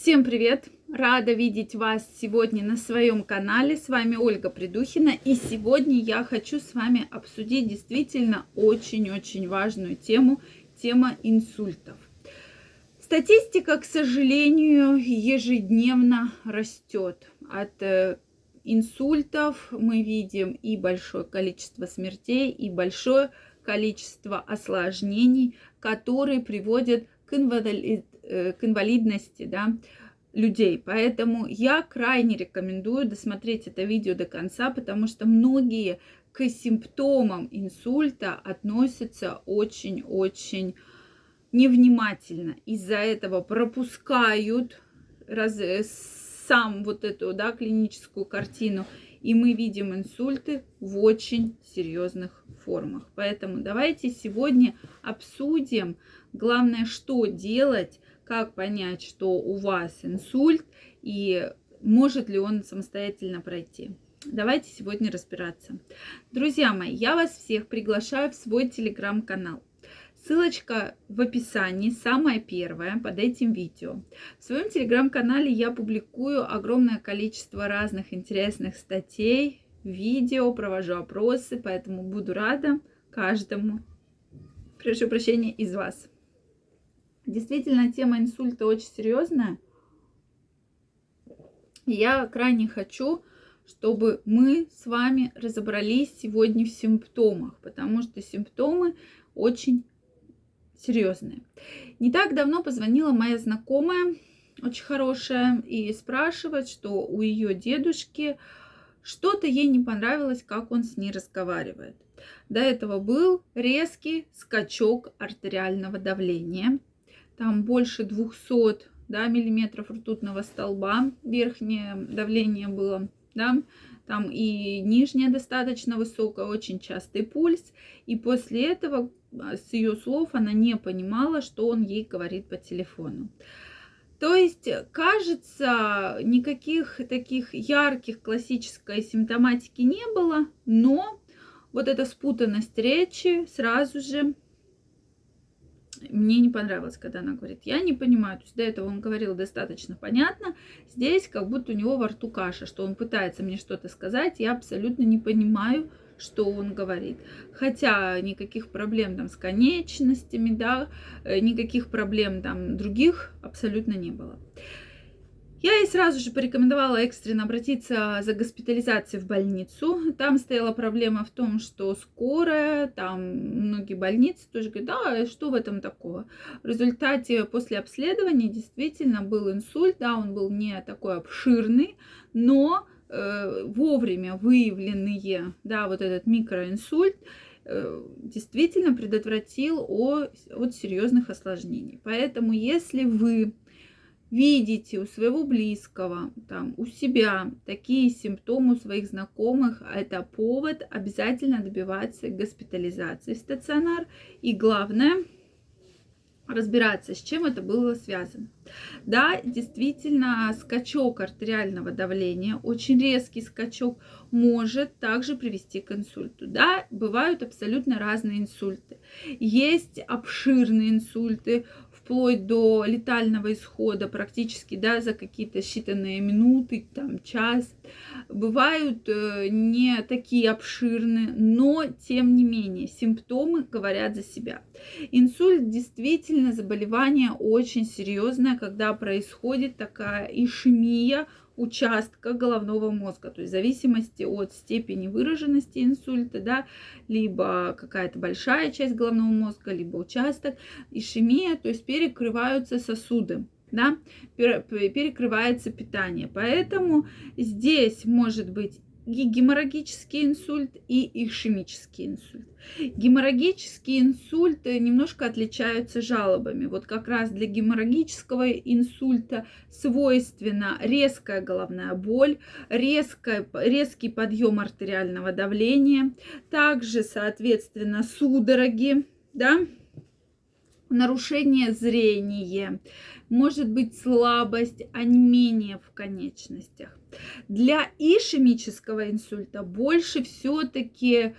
Всем привет! Рада видеть вас сегодня на своем канале. С вами Ольга Придухина. И сегодня я хочу с вами обсудить действительно очень-очень важную тему. Тема инсультов. Статистика, к сожалению, ежедневно растет. От э, инсультов мы видим и большое количество смертей, и большое количество осложнений, которые приводят к, инвали... Э, к инвалидности да, людей. Поэтому я крайне рекомендую досмотреть это видео до конца, потому что многие к симптомам инсульта относятся очень-очень невнимательно. Из-за этого пропускают раз, э, сам вот эту да, клиническую картину и мы видим инсульты в очень серьезных формах. Поэтому давайте сегодня обсудим, главное, что делать, как понять, что у вас инсульт и может ли он самостоятельно пройти. Давайте сегодня разбираться. Друзья мои, я вас всех приглашаю в свой телеграм-канал. Ссылочка в описании, самая первая под этим видео. В своем телеграм-канале я публикую огромное количество разных интересных статей, видео, провожу опросы, поэтому буду рада каждому, прошу прощения, из вас. Действительно, тема инсульта очень серьезная. Я крайне хочу, чтобы мы с вами разобрались сегодня в симптомах, потому что симптомы очень серьезные. Не так давно позвонила моя знакомая, очень хорошая, и спрашивает, что у ее дедушки что-то ей не понравилось, как он с ней разговаривает. До этого был резкий скачок артериального давления. Там больше 200 да, миллиметров ртутного столба, верхнее давление было, да, там и нижняя достаточно высокая, очень частый пульс. И после этого, а, с ее слов, она не понимала, что он ей говорит по телефону. То есть, кажется, никаких таких ярких классической симптоматики не было, но вот эта спутанность речи сразу же мне не понравилось, когда она говорит, я не понимаю, то есть до этого он говорил достаточно понятно, здесь как будто у него во рту каша, что он пытается мне что-то сказать, я абсолютно не понимаю, что он говорит. Хотя никаких проблем там с конечностями, да, э, никаких проблем там других абсолютно не было. Я ей сразу же порекомендовала экстренно обратиться за госпитализацией в больницу. Там стояла проблема в том, что скорая, там многие больницы тоже говорят, да, что в этом такого. В результате после обследования действительно был инсульт, да, он был не такой обширный, но э, вовремя выявленные, да, вот этот микроинсульт, э, действительно предотвратил от серьезных осложнений. Поэтому, если вы видите у своего близкого, там, у себя такие симптомы у своих знакомых, это повод обязательно добиваться госпитализации в стационар. И главное, разбираться, с чем это было связано. Да, действительно, скачок артериального давления, очень резкий скачок, может также привести к инсульту. Да, бывают абсолютно разные инсульты. Есть обширные инсульты, вплоть до летального исхода практически да, за какие-то считанные минуты, там, час. Бывают э, не такие обширные, но тем не менее симптомы говорят за себя. Инсульт действительно заболевание очень серьезное, когда происходит такая ишемия участка головного мозга, то есть в зависимости от степени выраженности инсульта, да, либо какая-то большая часть головного мозга, либо участок, ишемия, то есть перекрываются сосуды да, перекрывается питание. Поэтому здесь может быть геморрагический инсульт и ишемический инсульт. Геморрагические инсульты немножко отличаются жалобами. Вот как раз для геморрагического инсульта свойственна резкая головная боль, резкая, резкий подъем артериального давления, также, соответственно, судороги, да, нарушение зрения, может быть слабость, онемение в конечностях. Для ишемического инсульта больше все-таки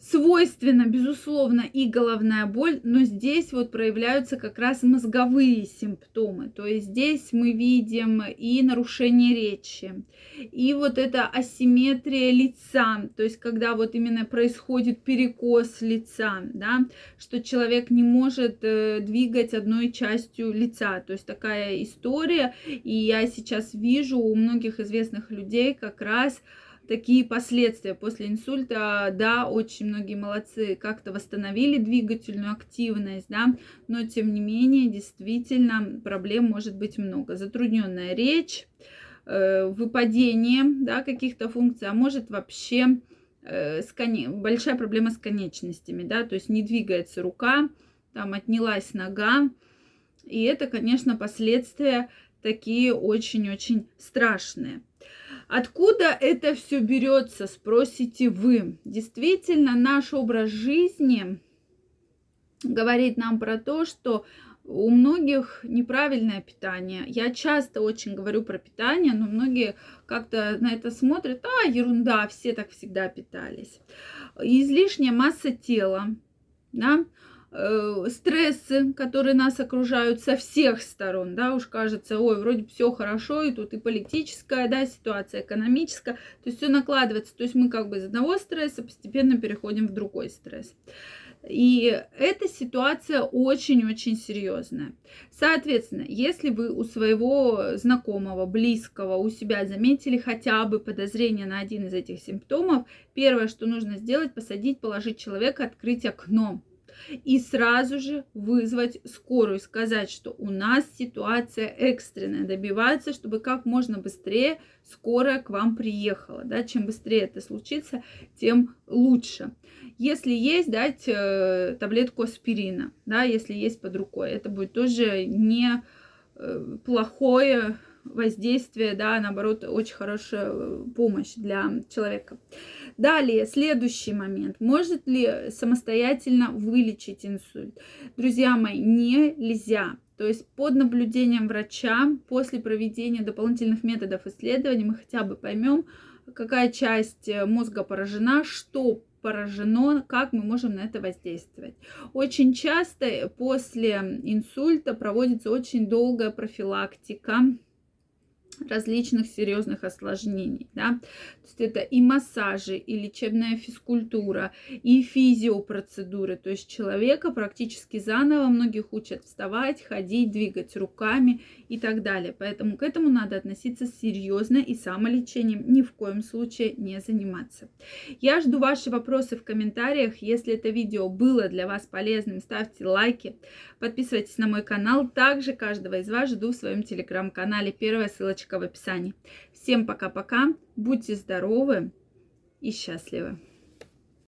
свойственна, безусловно, и головная боль, но здесь вот проявляются как раз мозговые симптомы. То есть здесь мы видим и нарушение речи, и вот эта асимметрия лица, то есть когда вот именно происходит перекос лица, да, что человек не может э, двигать одной частью лица. То есть такая история, и я сейчас вижу у многих известных людей как раз такие последствия после инсульта. Да, очень многие молодцы как-то восстановили двигательную активность, да, но тем не менее, действительно, проблем может быть много. Затрудненная речь, э, выпадение да, каких-то функций, а может вообще э, с коне... большая проблема с конечностями, да, то есть не двигается рука, там отнялась нога, и это, конечно, последствия такие очень-очень страшные. Откуда это все берется, спросите вы. Действительно, наш образ жизни говорит нам про то, что у многих неправильное питание. Я часто очень говорю про питание, но многие как-то на это смотрят, а, ерунда, все так всегда питались. Излишняя масса тела, да, Э, стрессы, которые нас окружают со всех сторон, да, уж кажется, ой, вроде все хорошо, и тут и политическая, да, ситуация, экономическая, то есть все накладывается, то есть мы как бы из одного стресса постепенно переходим в другой стресс. И эта ситуация очень-очень серьезная. Соответственно, если вы у своего знакомого, близкого, у себя заметили хотя бы подозрение на один из этих симптомов, первое, что нужно сделать, посадить, положить человека, открыть окно и сразу же вызвать скорую, сказать, что у нас ситуация экстренная, добиваться, чтобы как можно быстрее скорая к вам приехала. Да? Чем быстрее это случится, тем лучше. Если есть, дать э, таблетку аспирина, да, если есть под рукой, это будет тоже не э, плохое воздействие, да, наоборот, очень хорошая э, помощь для человека. Далее, следующий момент. Может ли самостоятельно вылечить инсульт? Друзья мои, нельзя. То есть под наблюдением врача после проведения дополнительных методов исследований мы хотя бы поймем, какая часть э, мозга поражена, что поражено, как мы можем на это воздействовать. Очень часто после инсульта проводится очень долгая профилактика различных серьезных осложнений. Да? То есть это и массажи, и лечебная физкультура, и физиопроцедуры. То есть человека практически заново многих учат вставать, ходить, двигать руками и так далее. Поэтому к этому надо относиться серьезно и самолечением ни в коем случае не заниматься. Я жду ваши вопросы в комментариях. Если это видео было для вас полезным, ставьте лайки, подписывайтесь на мой канал. Также каждого из вас жду в своем телеграм-канале. Первая ссылочка в описании. Всем пока-пока, будьте здоровы и счастливы!